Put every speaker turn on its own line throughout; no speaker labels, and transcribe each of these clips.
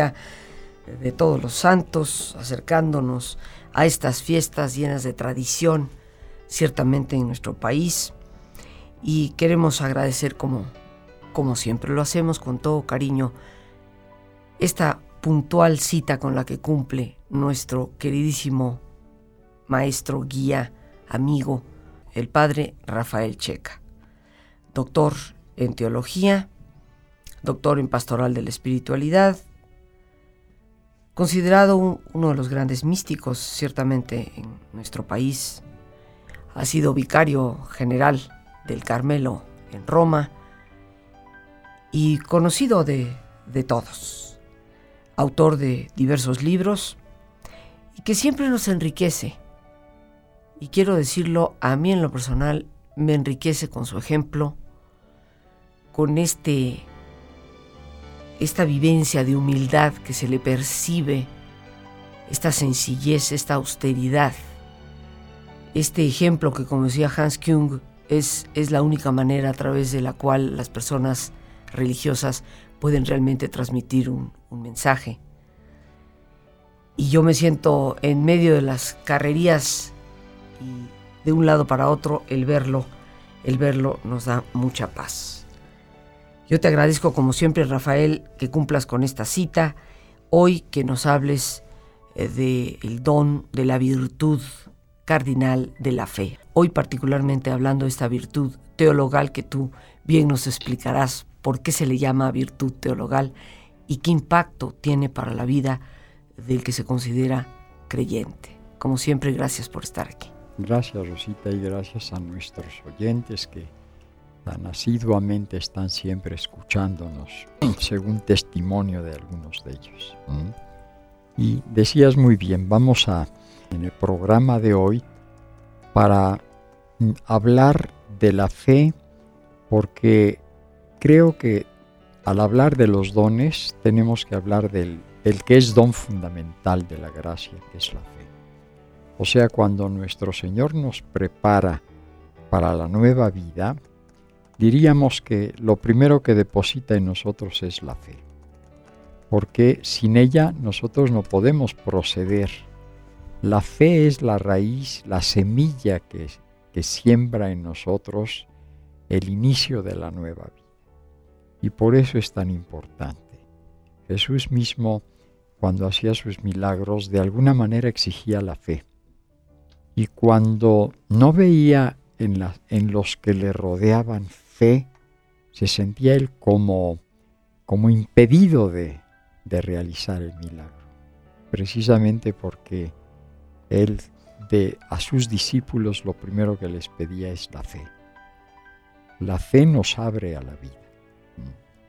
Día de todos los santos, acercándonos a estas fiestas llenas de tradición, ciertamente en nuestro país. Y queremos agradecer, como, como siempre lo hacemos con todo cariño, esta puntual cita con la que cumple nuestro queridísimo maestro, guía, amigo, el padre Rafael Checa, doctor en teología, doctor en pastoral de la espiritualidad, Considerado uno de los grandes místicos, ciertamente, en nuestro país, ha sido vicario general del Carmelo en Roma y conocido de, de todos, autor de diversos libros y que siempre nos enriquece. Y quiero decirlo, a mí en lo personal me enriquece con su ejemplo, con este esta vivencia de humildad que se le percibe, esta sencillez, esta austeridad, este ejemplo que como decía Hans Kung es, es la única manera a través de la cual las personas religiosas pueden realmente transmitir un, un mensaje. Y yo me siento en medio de las carrerías y de un lado para otro el verlo, el verlo nos da mucha paz. Yo te agradezco como siempre, Rafael, que cumplas con esta cita. Hoy que nos hables eh, del don de la virtud cardinal de la fe. Hoy particularmente hablando de esta virtud teologal que tú bien nos explicarás por qué se le llama virtud teologal y qué impacto tiene para la vida del que se considera creyente. Como siempre, gracias por estar aquí.
Gracias Rosita y gracias a nuestros oyentes que tan asiduamente están siempre escuchándonos, según testimonio de algunos de ellos. Y decías muy bien, vamos a, en el programa de hoy, para mm, hablar de la fe, porque creo que al hablar de los dones tenemos que hablar del, del que es don fundamental de la gracia, que es la fe. O sea, cuando nuestro Señor nos prepara para la nueva vida, diríamos que lo primero que deposita en nosotros es la fe, porque sin ella nosotros no podemos proceder. La fe es la raíz, la semilla que, que siembra en nosotros el inicio de la nueva vida. Y por eso es tan importante. Jesús mismo, cuando hacía sus milagros, de alguna manera exigía la fe. Y cuando no veía en, en los que le rodeaban fe, se sentía él como, como impedido de, de realizar el milagro, precisamente porque él de, a sus discípulos lo primero que les pedía es la fe. La fe nos abre a la vida.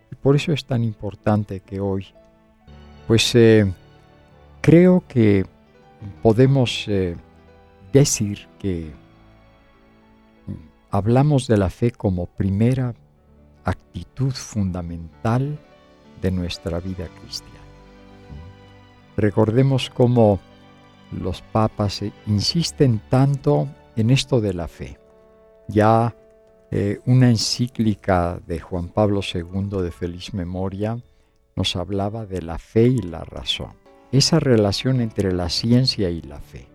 Y por eso es tan importante que hoy, pues eh, creo que podemos eh, decir que hablamos de la fe como primera actitud fundamental de nuestra vida cristiana. Recordemos cómo los papas insisten tanto en esto de la fe. Ya eh, una encíclica de Juan Pablo II de feliz memoria nos hablaba de la fe y la razón, esa relación entre la ciencia y la fe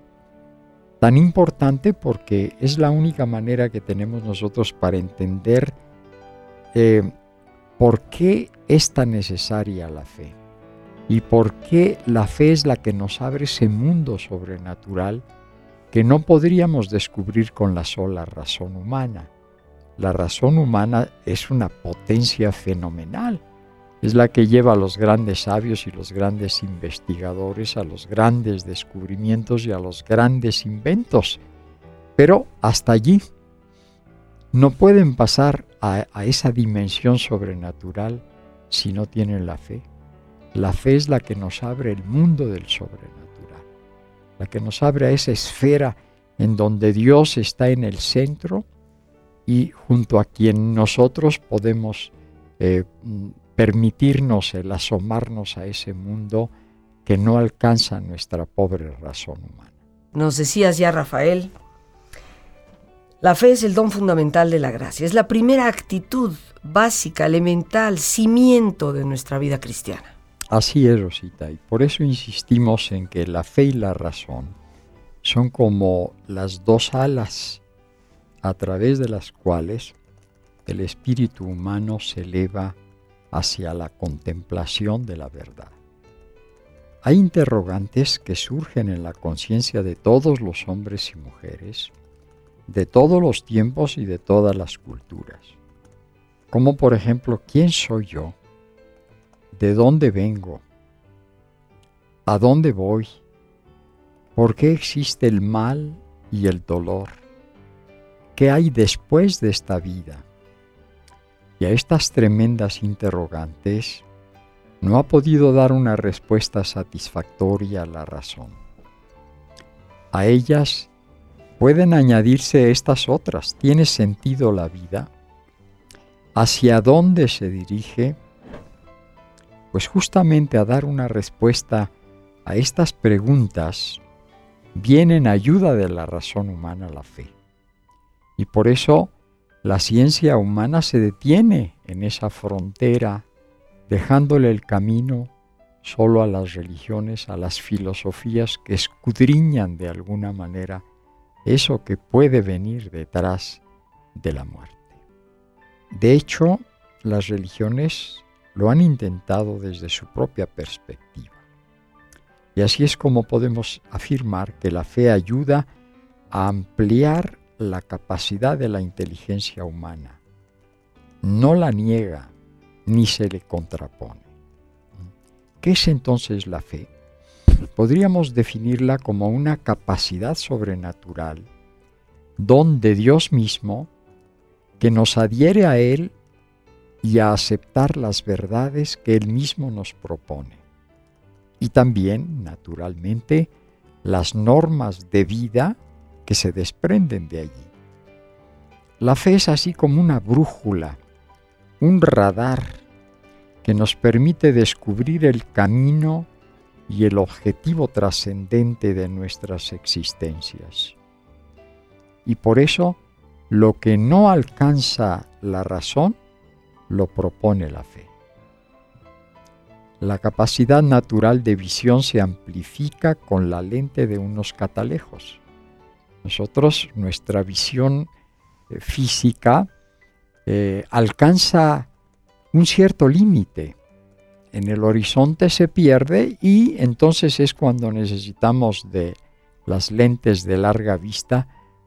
tan importante porque es la única manera que tenemos nosotros para entender eh, por qué es tan necesaria la fe y por qué la fe es la que nos abre ese mundo sobrenatural que no podríamos descubrir con la sola razón humana. La razón humana es una potencia fenomenal. Es la que lleva a los grandes sabios y los grandes investigadores a los grandes descubrimientos y a los grandes inventos. Pero hasta allí no pueden pasar a, esa dimensión sobrenatural si no tienen la fe. La fe es la que nos abre el mundo del sobrenatural, la que nos abre a esa esfera en donde Dios está en el centro y junto a quien nosotros podemos eh, permitirnos el asomarnos a ese mundo que no alcanza nuestra pobre razón humana.
Nos decías ya, Rafael, la fe es el don fundamental de la gracia, es la primera actitud básica, elemental, cimiento de nuestra vida cristiana.
Así es, Rosita, y por eso insistimos en que la fe y la razón son como las dos alas a través de las cuales el espíritu humano se eleva hacia la contemplación de la verdad. Hay interrogantes que surgen en la conciencia de todos los hombres y mujeres, de todos los tiempos y de todas las culturas, como por ejemplo, ¿quién soy yo? ¿De dónde vengo? ¿A dónde voy? ¿Por qué existe el mal y el dolor? ¿Qué hay después de esta vida? Y a estas tremendas interrogantes no ha podido dar una respuesta satisfactoria la razón. A ellas pueden añadirse estas otras. ¿Tiene sentido la vida? ¿Hacia dónde se dirige? Pues justamente a dar una respuesta a estas preguntas viene en ayuda de la razón humana la fe. Y por eso la ciencia humana se detiene en esa frontera, dejándole el camino solo a las religiones, a las filosofías que escudriñan de alguna manera eso que puede venir detrás de la muerte. De hecho, las religiones lo han intentado desde su propia perspectiva. Y así es como podemos afirmar que la fe ayuda a ampliar la capacidad de la inteligencia humana. No la niega ni se le contrapone. ¿Qué es entonces la fe? podríamos definirla como una capacidad sobrenatural, don de Dios mismo, que nos adhiere a Él y a aceptar las verdades que Él mismo nos propone. Y también, naturalmente, las normas de vida que se desprenden de allí. La fe es así como una brújula, un radar que nos permite descubrir el camino y el objetivo trascendente de nuestras existencias. Y por eso, lo que no alcanza la razón, lo propone la fe. La capacidad natural de visión se amplifica con la lente de unos catalejos. Nosotros, nuestra visión eh, física eh, alcanza un cierto límite, en el horizonte se pierde y entonces es cuando necesitamos de las lentes de larga vista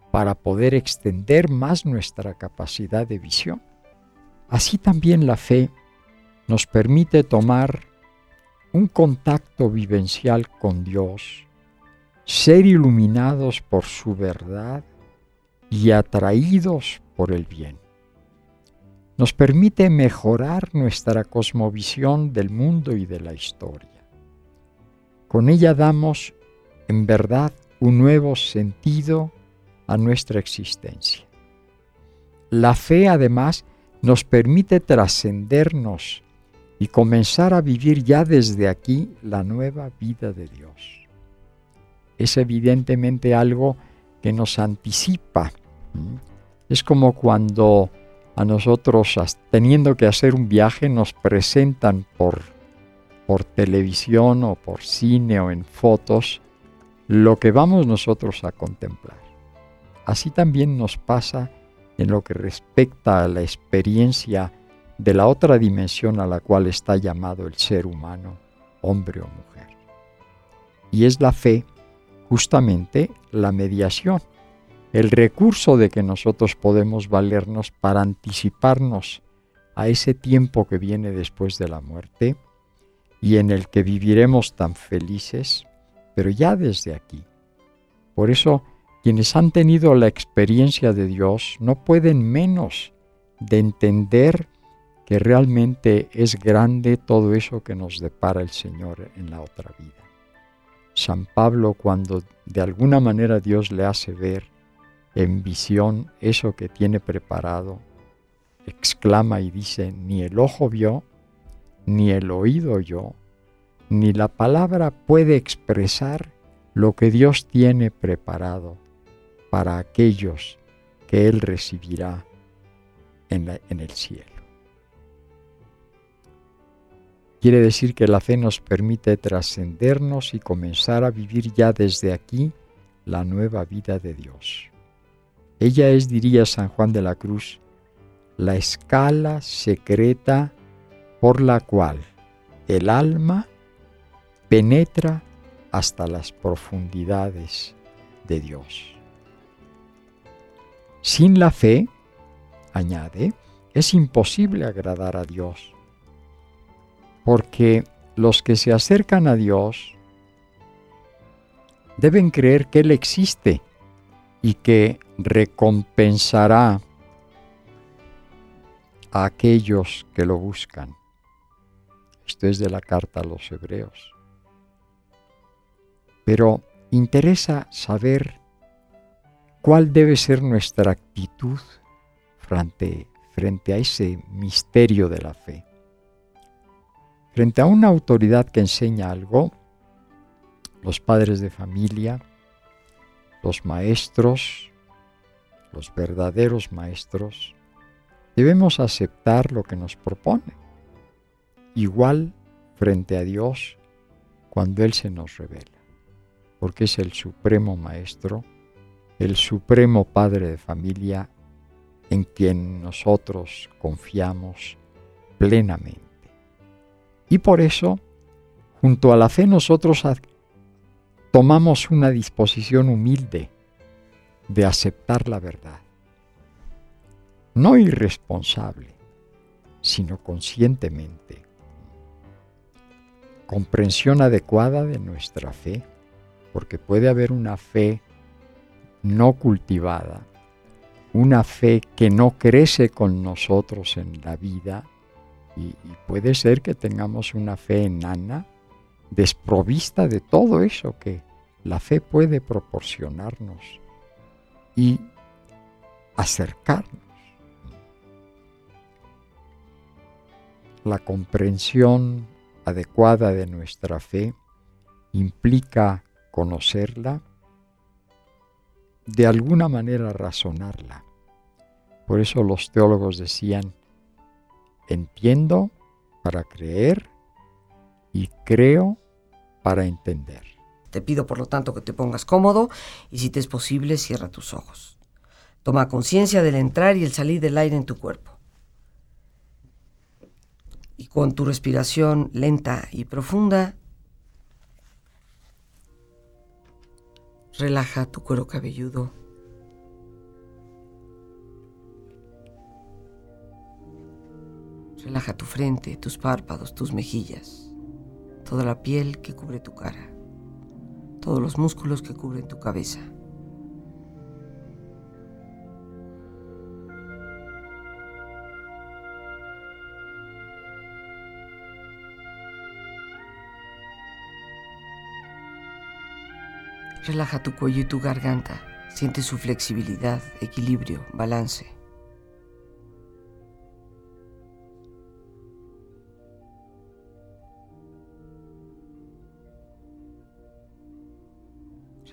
para poder extender más nuestra capacidad de visión. Así también la fe nos permite tomar un contacto vivencial con Dios, ser iluminados por su verdad y atraídos por el bien nos permite mejorar nuestra cosmovisión del mundo y de la historia. Con ella damos, en verdad, un nuevo sentido a nuestra existencia. La fe, además, nos permite trascendernos y comenzar a vivir ya desde aquí la nueva vida de Dios. Es evidentemente algo que nos anticipa. Es como cuando a nosotros teniendo que hacer un viaje nos presentan por, por televisión o por cine o en fotos lo que vamos nosotros a contemplar. Así también nos pasa en lo que respecta a la experiencia de la otra dimensión a la cual está llamado el ser humano, hombre o mujer. Y es la fe justamente la mediación, el recurso de que nosotros podemos valernos para anticiparnos a ese tiempo que viene después de la muerte y en el que viviremos tan felices, pero ya desde aquí. Por eso, quienes han tenido la experiencia de Dios no pueden menos de entender que realmente es grande todo eso que nos depara el Señor en la otra vida. San Pablo, cuando de alguna manera Dios le hace ver en visión eso que tiene preparado, exclama y dice, ni el ojo vio, ni el oído oyó, ni la palabra puede expresar lo que Dios tiene preparado para aquellos que Él recibirá en, el cielo. Quiere decir que la fe nos permite trascendernos y comenzar a vivir ya desde aquí la nueva vida de Dios. Ella es, diría San Juan de la Cruz, la escala secreta por la cual el alma penetra hasta las profundidades de Dios. Sin la fe, añade, es imposible agradar a Dios, porque los que se acercan a Dios deben creer que Él existe y que recompensará a aquellos que lo buscan. Esto es de la carta a los hebreos. Pero interesa saber cuál debe ser nuestra actitud frente, frente a ese misterio de la fe. Frente a una autoridad que enseña algo, los padres de familia, los maestros, los verdaderos maestros, debemos aceptar lo que nos propone. Igual frente a Dios cuando Él se nos revela, porque es el supremo maestro, el supremo padre de familia en quien nosotros confiamos plenamente. Y por eso, junto a la fe nosotros tomamos una disposición humilde de aceptar la verdad. No irresponsable, sino conscientemente. Comprensión adecuada de nuestra fe, porque puede haber una fe no cultivada, una fe que no crece con nosotros en la vida, y, puede ser que tengamos una fe enana, desprovista de todo eso que la fe puede proporcionarnos y acercarnos. La comprensión adecuada de nuestra fe implica conocerla, de alguna manera razonarla. Por eso los teólogos decían, entiendo para creer y creo para entender.
Te pido por lo tanto que te pongas cómodo y si te es posible cierra tus ojos. Toma conciencia del entrar y el salir del aire en tu cuerpo. Y con tu respiración lenta y profunda, relaja tu cuero cabelludo. Relaja tu frente, tus párpados, tus mejillas, toda la piel que cubre tu cara todos los músculos que cubren tu cabeza. Relaja tu cuello y tu garganta. Siente su flexibilidad, equilibrio, balance.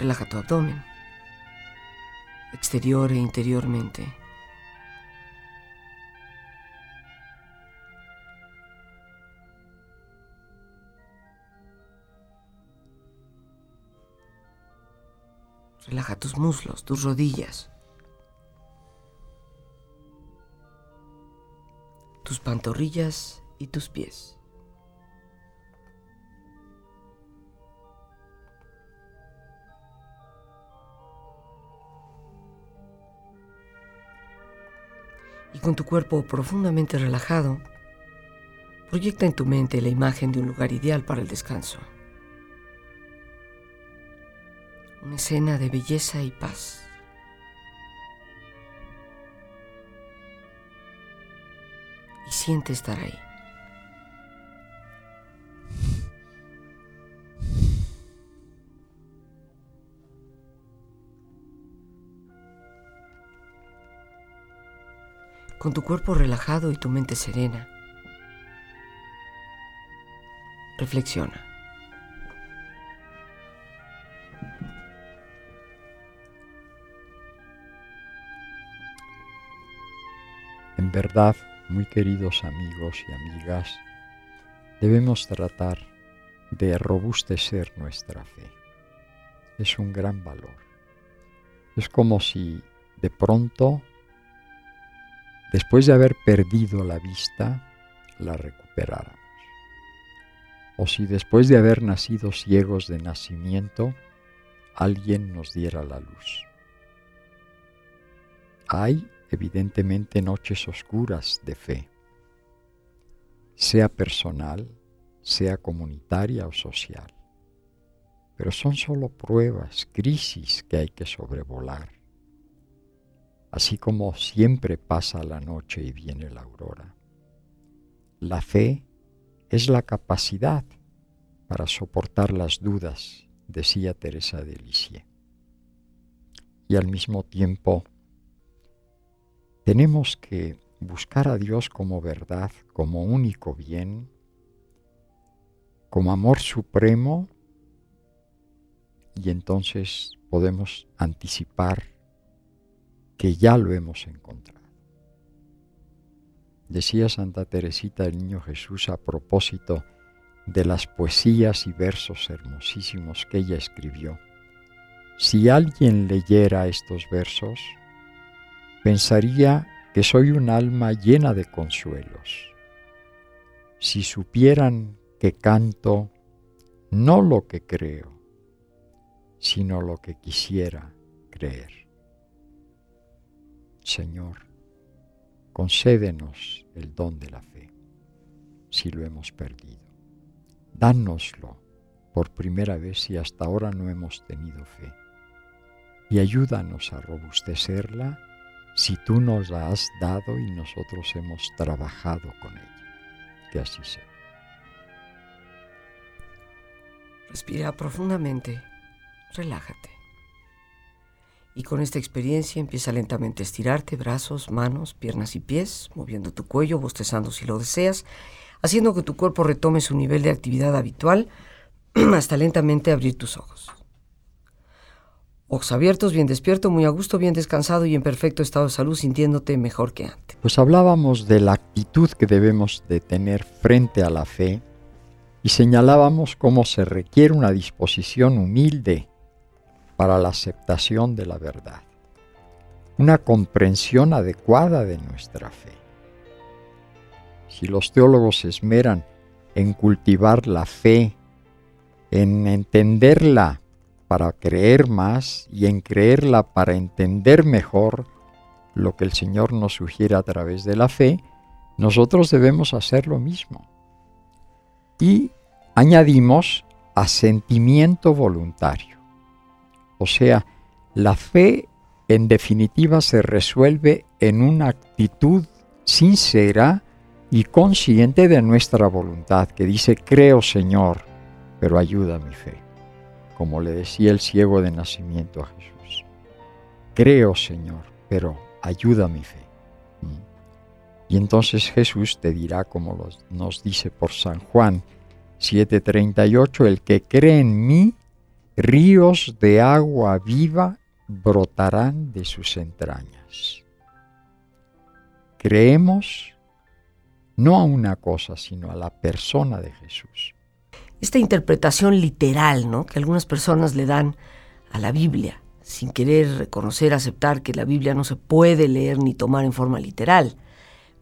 Relaja tu abdomen, exterior e interiormente. Relaja tus muslos, tus rodillas, tus pantorrillas y tus pies. Con tu cuerpo profundamente relajado, proyecta en tu mente la imagen de un lugar ideal para el descanso. una escena de belleza y paz. Y siente estar ahí. Con tu cuerpo relajado y tu mente serena, reflexiona.
En verdad, muy queridos amigos y amigas, debemos tratar de robustecer nuestra fe. Es un gran valor. Es como si de pronto, después de haber perdido la vista, la recuperáramos. O si después de haber nacido ciegos de nacimiento, alguien nos diera la luz. Hay evidentemente noches oscuras de fe, sea personal, sea comunitaria o social. Pero son solo pruebas, crisis que hay que sobrevolar. Así como siempre pasa la noche y viene la aurora. La fe es la capacidad para soportar las dudas, decía Teresa de Lisieux. Y al mismo tiempo tenemos que buscar a Dios como verdad, como único bien, como amor supremo, y entonces podemos anticipar que ya lo hemos encontrado. Decía Santa Teresita el Niño Jesús a propósito de las poesías y versos hermosísimos que ella escribió. Si alguien leyera estos versos, pensaría que soy un alma llena de consuelos. Si supieran que canto no lo que creo, sino lo que quisiera creer. Señor, concédenos el don de la fe, si lo hemos perdido. Dánoslo por primera vez si hasta ahora no hemos tenido fe, y ayúdanos a robustecerla si tú nos la has dado y nosotros hemos trabajado con ella. Que así sea.
Respira profundamente, relájate. Y con esta experiencia empieza lentamente a estirarte brazos, manos, piernas y pies, moviendo tu cuello, bostezando si lo deseas, haciendo que tu cuerpo retome su nivel de actividad habitual hasta lentamente abrir tus ojos. Ojos abiertos, bien despierto, muy a gusto, bien descansado y en perfecto estado de salud, sintiéndote mejor que antes.
Pues hablábamos de la actitud que debemos de tener frente a la fe y señalábamos cómo se requiere una disposición humilde para la aceptación de la verdad, una comprensión adecuada de nuestra fe. Si los teólogos se esmeran en cultivar la fe, en entenderla para creer más y en creerla para entender mejor lo que el Señor nos sugiere a través de la fe, nosotros debemos hacer lo mismo. Y añadimos asentimiento voluntario. O sea, la fe en definitiva se resuelve en una actitud sincera y consciente de nuestra voluntad, que dice, creo Señor, pero ayuda mi fe como le decía el ciego de nacimiento a Jesús. Creo, Señor, pero ayuda mi fe. Mm. Y entonces Jesús te dirá, como nos dice por San Juan 7:38, el que cree en mí, ríos de agua viva brotarán de sus entrañas. Creemos no a una cosa, sino a la persona de Jesús.
Esta interpretación literal, ¿no? Que algunas personas le dan a la Biblia, sin querer reconocer, aceptar que la Biblia no se puede leer ni tomar en forma literal,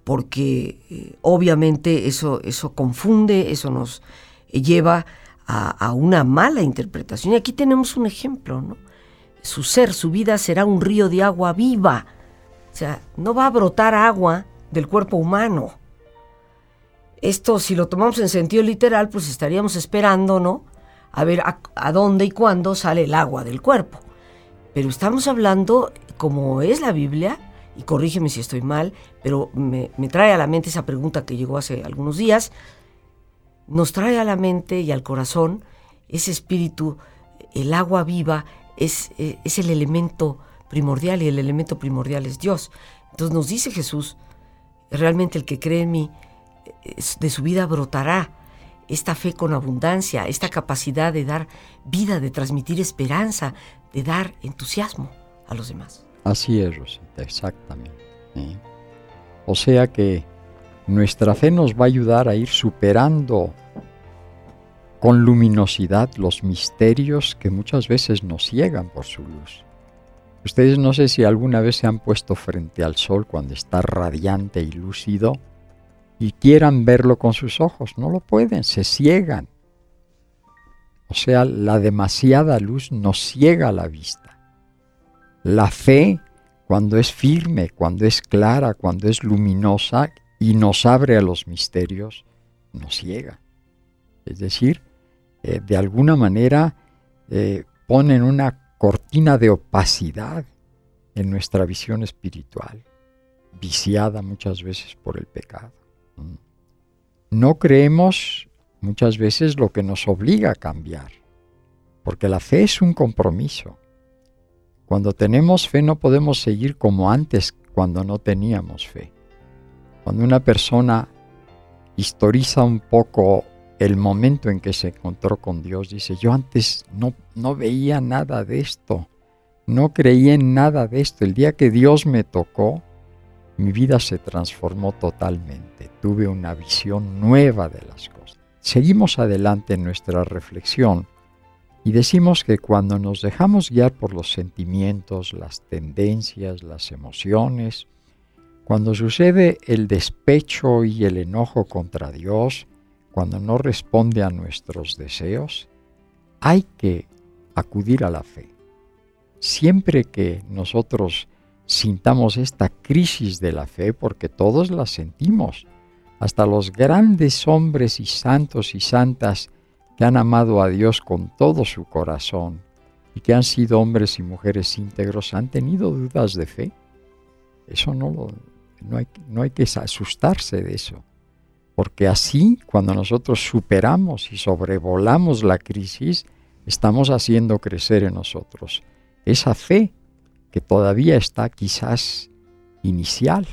porque eh, obviamente eso, eso confunde, eso nos lleva a, una mala interpretación. Y aquí tenemos un ejemplo, ¿no? Su ser, su vida será un río de agua viva. O sea, no va a brotar agua del cuerpo humano. Esto, si lo tomamos en sentido literal, pues estaríamos esperando, ¿no? A ver a, dónde y cuándo sale el agua del cuerpo. Pero estamos hablando, como es la Biblia, y corrígeme si estoy mal, pero me, trae a la mente esa pregunta que llegó hace algunos días, nos trae a la mente y al corazón ese espíritu, el agua viva es, es el elemento primordial y el elemento primordial es Dios. Entonces nos dice Jesús, realmente el que cree en mí, de su vida brotará esta fe con abundancia, esta capacidad de dar vida, de transmitir esperanza, de dar entusiasmo a los demás.
Así es, Rosita, exactamente. ¿eh? O sea que nuestra fe nos va a ayudar a ir superando con luminosidad los misterios que muchas veces nos ciegan por su luz. Ustedes no sé si alguna vez se han puesto frente al sol cuando está radiante y lúcido y quieran verlo con sus ojos. No lo pueden, se ciegan. O sea, la demasiada luz nos ciega la vista. La fe, cuando es firme, cuando es clara, cuando es luminosa y nos abre a los misterios, nos ciega. Es decir, eh, de alguna manera eh, ponen una cortina de opacidad en nuestra visión espiritual, viciada muchas veces por el pecado. No creemos muchas veces lo que nos obliga a cambiar, porque la fe es un compromiso. Cuando tenemos fe no podemos seguir como antes cuando no teníamos fe. Cuando una persona historiza un poco el momento en que se encontró con Dios, dice, yo antes no, no veía nada de esto, no creía en nada de esto. El día que Dios me tocó, mi vida se transformó totalmente. Tuve una visión nueva de las cosas. Seguimos adelante en nuestra reflexión y decimos que cuando nos dejamos guiar por los sentimientos, las tendencias, las emociones, cuando sucede el despecho y el enojo contra Dios, cuando no responde a nuestros deseos, hay que acudir a la fe. Siempre que nosotros sintamos esta crisis de la fe, porque todos la sentimos. Hasta los grandes hombres y santos y santas que han amado a Dios con todo su corazón y que han sido hombres y mujeres íntegros han tenido dudas de fe. Eso no, lo, no, hay, no hay que asustarse de eso. Porque así, cuando nosotros superamos y sobrevolamos la crisis, estamos haciendo crecer en nosotros esa fe que todavía está quizás inicial,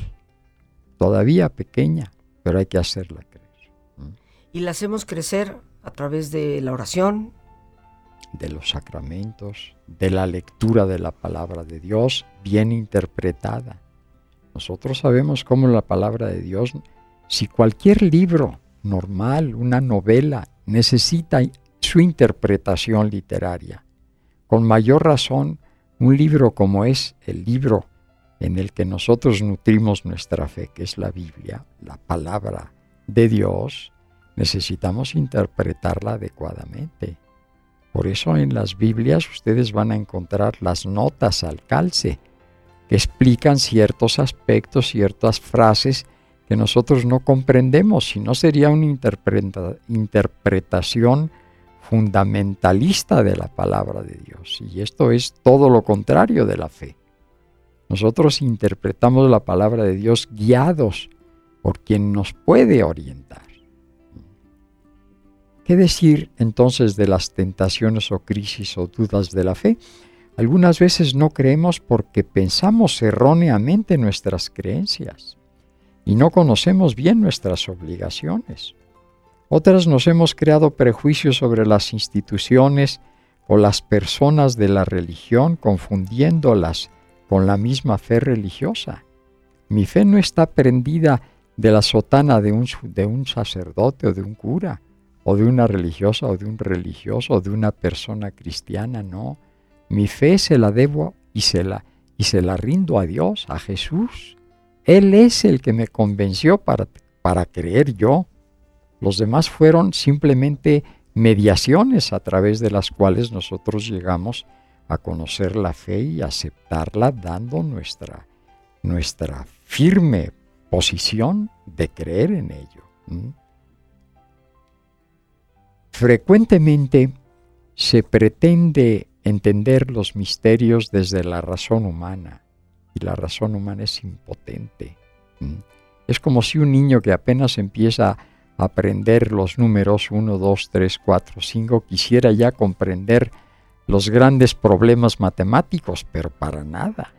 todavía pequeña, pero hay que hacerla crecer.
Y la hacemos crecer a través de la oración,
de los sacramentos, de la lectura de la palabra de Dios bien interpretada. Nosotros sabemos cómo la palabra de Dios, si cualquier libro normal, una novela, necesita su interpretación literaria, con mayor razón un libro como es el libro en el que nosotros nutrimos nuestra fe, que es la Biblia, la palabra de Dios, necesitamos interpretarla adecuadamente. Por eso en las Biblias ustedes van a encontrar las notas al calce, que explican ciertos aspectos, ciertas frases que nosotros no comprendemos, si no sería una interpretación fundamentalista de la palabra de Dios. Y esto es todo lo contrario de la fe. Nosotros interpretamos la palabra de Dios guiados por quien nos puede orientar. ¿Qué decir entonces de las tentaciones o crisis o dudas de la fe? Algunas veces no creemos porque pensamos erróneamente nuestras creencias y no conocemos bien nuestras obligaciones. Otras nos hemos creado prejuicios sobre las instituciones o las personas de la religión confundiéndolas con la misma fe religiosa. Mi fe no está prendida de la sotana de un, sacerdote o de un cura, o de una religiosa o de un religioso o de una persona cristiana, no. Mi fe se la debo y se la, y se la rindo a Dios, a Jesús. Él es el que me convenció para, para creer yo. Los demás fueron simplemente mediaciones a través de las cuales nosotros llegamos a conocer la fe y aceptarla dando nuestra, nuestra firme posición de creer en ello. Frecuentemente se pretende entender los misterios desde la razón humana y la razón humana es impotente. Es como si un niño que apenas empieza a aprender los números 1, 2, 3, 4, 5 quisiera ya comprender los grandes problemas matemáticos, pero para nada.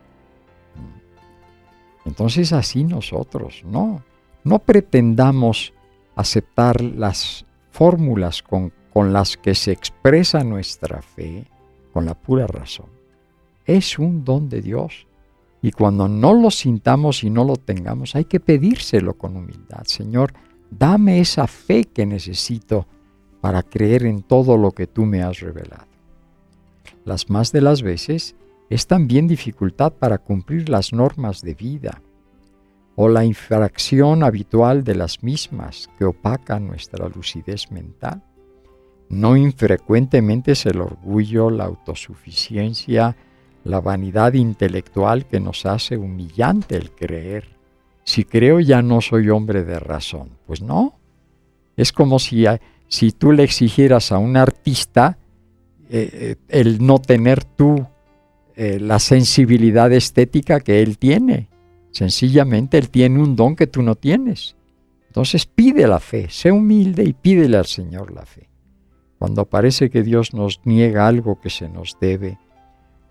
Entonces así nosotros, no, no pretendamos aceptar las fórmulas con, con las que se expresa nuestra fe con la pura razón. Es un don de Dios. Y cuando no lo sintamos y no lo tengamos, hay que pedírselo con humildad. Señor, dame esa fe que necesito para creer en todo lo que tú me has revelado. Las más de las veces es también dificultad para cumplir las normas de vida o la infracción habitual de las mismas que opaca nuestra lucidez mental. No infrecuentemente es el orgullo, la autosuficiencia, la vanidad intelectual que nos hace humillante el creer. Si creo ya no soy hombre de razón. Pues no. Es como si, si tú le exigieras a un artista eh, eh, el no tener tú eh, la sensibilidad estética que él tiene. Sencillamente él tiene un don que tú no tienes. Entonces pide la fe, sé humilde y pídele al Señor la fe. Cuando parece que Dios nos niega algo que se nos debe,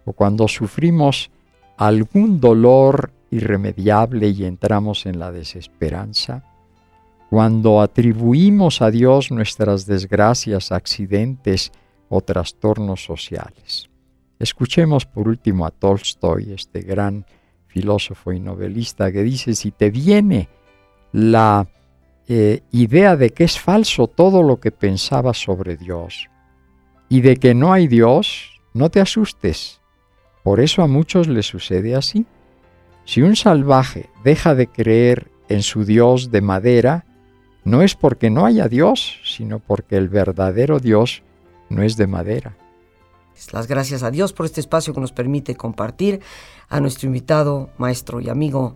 o cuando sufrimos algún dolor irremediable y entramos en la desesperanza, cuando atribuimos a Dios nuestras desgracias, accidentes, o trastornos sociales. Escuchemos por último a Tolstoy, este gran filósofo y novelista, que dice, si te viene la eh, idea de que es falso todo lo que pensabas sobre Dios y de que no hay Dios, no te asustes. Por eso a muchos les sucede así. Si un salvaje deja de creer en su Dios de madera, no es porque no haya Dios, sino porque el verdadero Dios no es de madera.
Las gracias a Dios por este espacio que nos permite compartir a nuestro invitado, maestro y amigo,